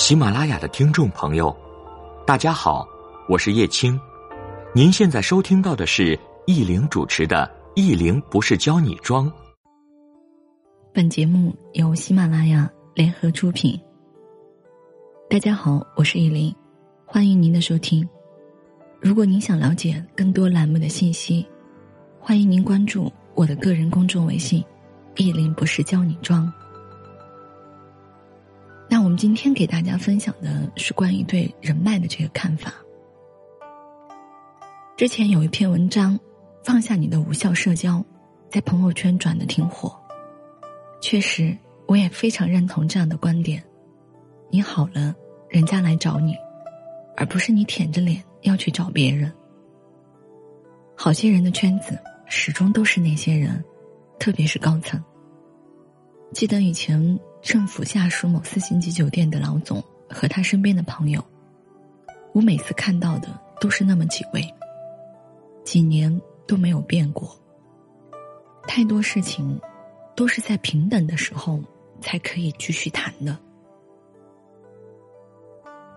喜马拉雅的听众朋友，大家好，我是叶青。您现在收听到的是易玲主持的《易玲不是教你装》。本节目由喜马拉雅联合出品。大家好，我是易玲，欢迎您的收听。如果您想了解更多栏目的信息，欢迎您关注我的个人公众微信“易玲不是教你装”。今天给大家分享的是关于对人脉的这个看法。之前有一篇文章，放下你的无效社交，在朋友圈转的挺火。确实，我也非常认同这样的观点。你好了，人家来找你，而不是你舔着脸要去找别人。好些人的圈子始终都是那些人，特别是高层。记得以前。政府下属某四星级酒店的老总和他身边的朋友，我每次看到的都是那么几位，几年都没有变过。太多事情，都是在平等的时候才可以继续谈的。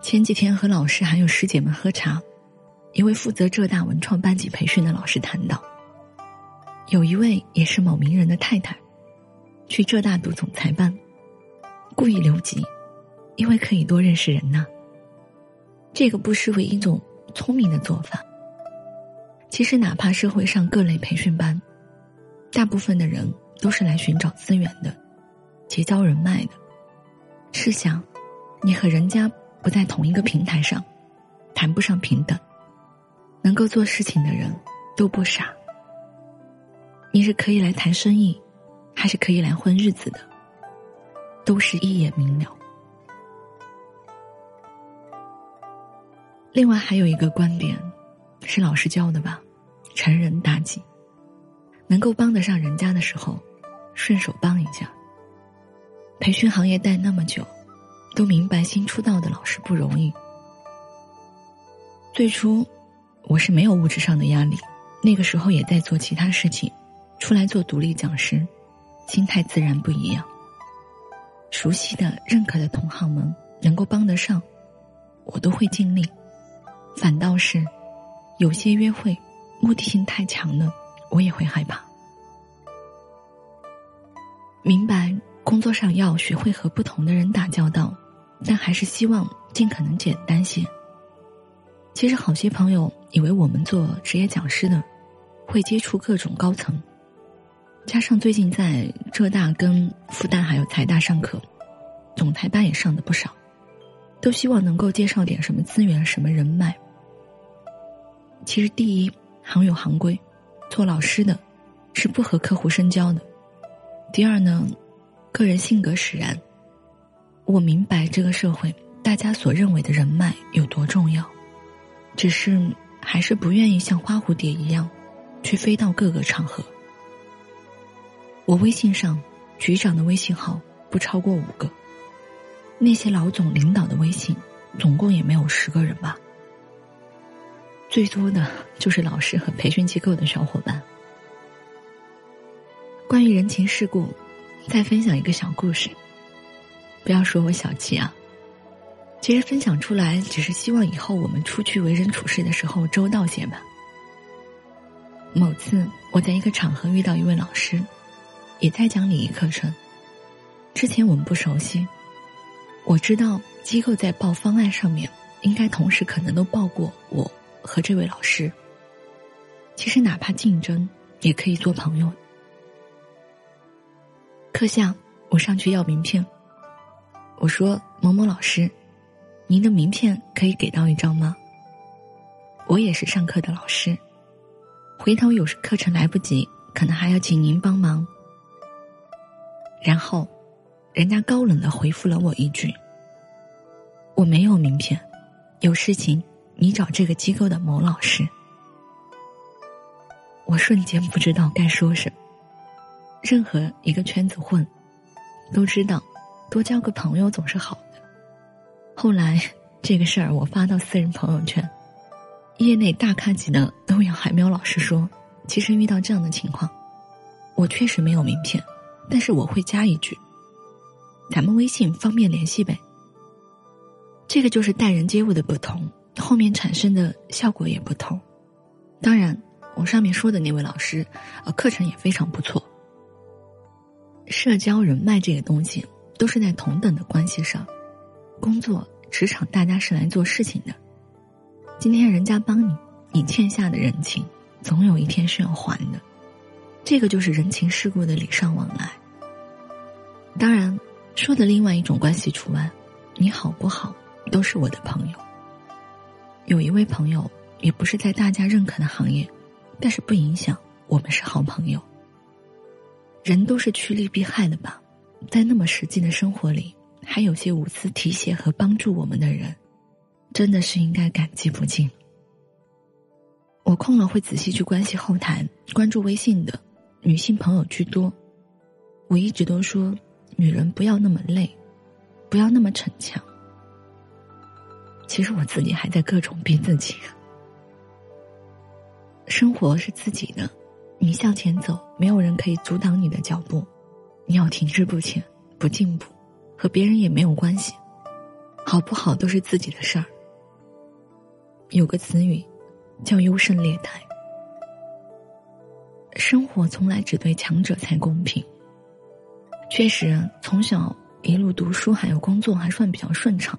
前几天和老师还有师姐们喝茶，一位负责浙大文创班级培训的老师谈到，有一位也是某名人的太太，去浙大读总裁班。故意留级，因为可以多认识人呐。这个不失为一种聪明的做法。其实，哪怕社会上各类培训班，大部分的人都是来寻找资源的，结交人脉的。试想，你和人家不在同一个平台上，谈不上平等，能够做事情的人都不傻。你是可以来谈生意，还是可以来混日子的？都是一眼明了。另外还有一个观点，是老师教的吧？成人大计，能够帮得上人家的时候，顺手帮一下。培训行业待那么久，都明白新出道的老师不容易。最初，我是没有物质上的压力，那个时候也在做其他事情，出来做独立讲师，心态自然不一样。熟悉的、认可的同行们能够帮得上，我都会尽力。反倒是有些约会目的性太强了，我也会害怕。明白工作上要学会和不同的人打交道，但还是希望尽可能简单些。其实好些朋友以为我们做职业讲师的会接触各种高层。加上最近在浙大、跟复旦还有财大上课，总裁班也上的不少，都希望能够介绍点什么资源、什么人脉。其实第一行有行规，做老师的是不和客户深交的。第二呢，个人性格使然，我明白这个社会大家所认为的人脉有多重要，只是还是不愿意像花蝴蝶一样，去飞到各个场合。我微信上，局长的微信号不超过五个。那些老总领导的微信，总共也没有十个人吧。最多的就是老师和培训机构的小伙伴。关于人情世故，再分享一个小故事。不要说我小气啊，其实分享出来只是希望以后我们出去为人处事的时候周到些吧。某次我在一个场合遇到一位老师。也在讲礼仪课程。之前我们不熟悉，我知道机构在报方案上面应该同时可能都报过我和这位老师。其实哪怕竞争，也可以做朋友。课下我上去要名片，我说某某老师，您的名片可以给到一张吗？我也是上课的老师，回头有时课程来不及，可能还要请您帮忙。然后，人家高冷的回复了我一句：“我没有名片，有事情你找这个机构的某老师。”我瞬间不知道该说什么。任何一个圈子混，都知道多交个朋友总是好的。后来这个事儿我发到私人朋友圈，业内大咖级的都要海喵老师说：“其实遇到这样的情况，我确实没有名片。”但是我会加一句：“咱们微信方便联系呗。”这个就是待人接物的不同，后面产生的效果也不同。当然，我上面说的那位老师，呃，课程也非常不错。社交人脉这个东西，都是在同等的关系上。工作职场，大家是来做事情的。今天人家帮你，你欠下的人情，总有一天是要还的。这个就是人情世故的礼尚往来。当然，说的另外一种关系除外，你好不好，都是我的朋友。有一位朋友，也不是在大家认可的行业，但是不影响我们是好朋友。人都是趋利避害的吧，在那么实际的生活里，还有些无私提携和帮助我们的人，真的是应该感激不尽。我空了会仔细去关系后台，关注微信的女性朋友居多。我一直都说，女人不要那么累，不要那么逞强。其实我自己还在各种逼自己。生活是自己的。你向前走，没有人可以阻挡你的脚步。你要停滞不前、不进步，和别人也没有关系。好不好都是自己的事儿。有个词语，叫优胜劣汰。生活从来只对强者才公平。确实，从小一路读书还有工作还算比较顺畅，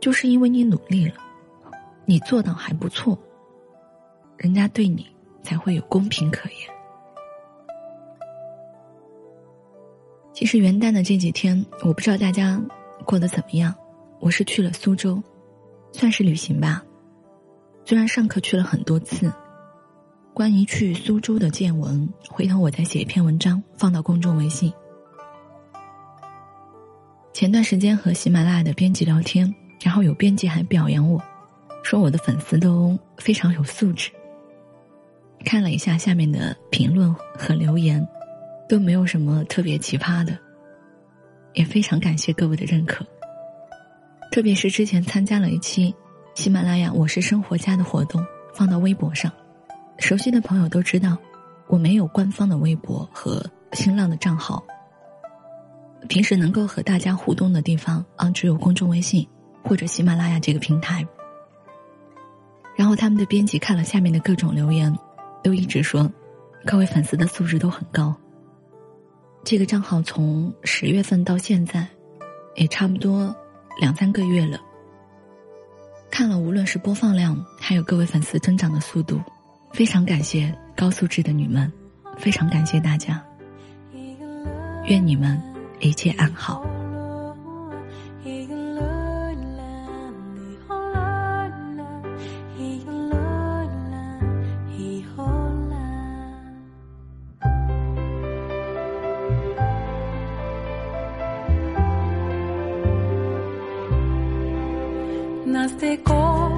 就是因为你努力了，你做到还不错，人家对你。才会有公平可言。其实元旦的这几天，我不知道大家过得怎么样。我是去了苏州，算是旅行吧。虽然上课去了很多次，关于去苏州的见闻，回头我再写一篇文章放到公众微信。前段时间和喜马拉雅的编辑聊天，然后有编辑还表扬我，说我的粉丝都非常有素质。看了一下下面的评论和留言，都没有什么特别奇葩的，也非常感谢各位的认可。特别是之前参加了一期喜马拉雅“我是生活家”的活动，放到微博上，熟悉的朋友都知道，我没有官方的微博和新浪的账号，平时能够和大家互动的地方啊，只有公众微信或者喜马拉雅这个平台。然后他们的编辑看了下面的各种留言。都一直说，各位粉丝的素质都很高。这个账号从十月份到现在，也差不多两三个月了。看了无论是播放量，还有各位粉丝增长的速度，非常感谢高素质的你们，非常感谢大家。愿你们一切安好。Naste com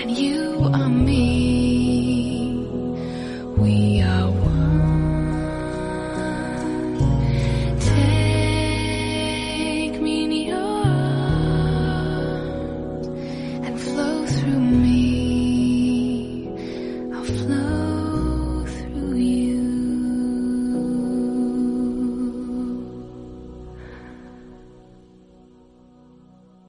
and you are me.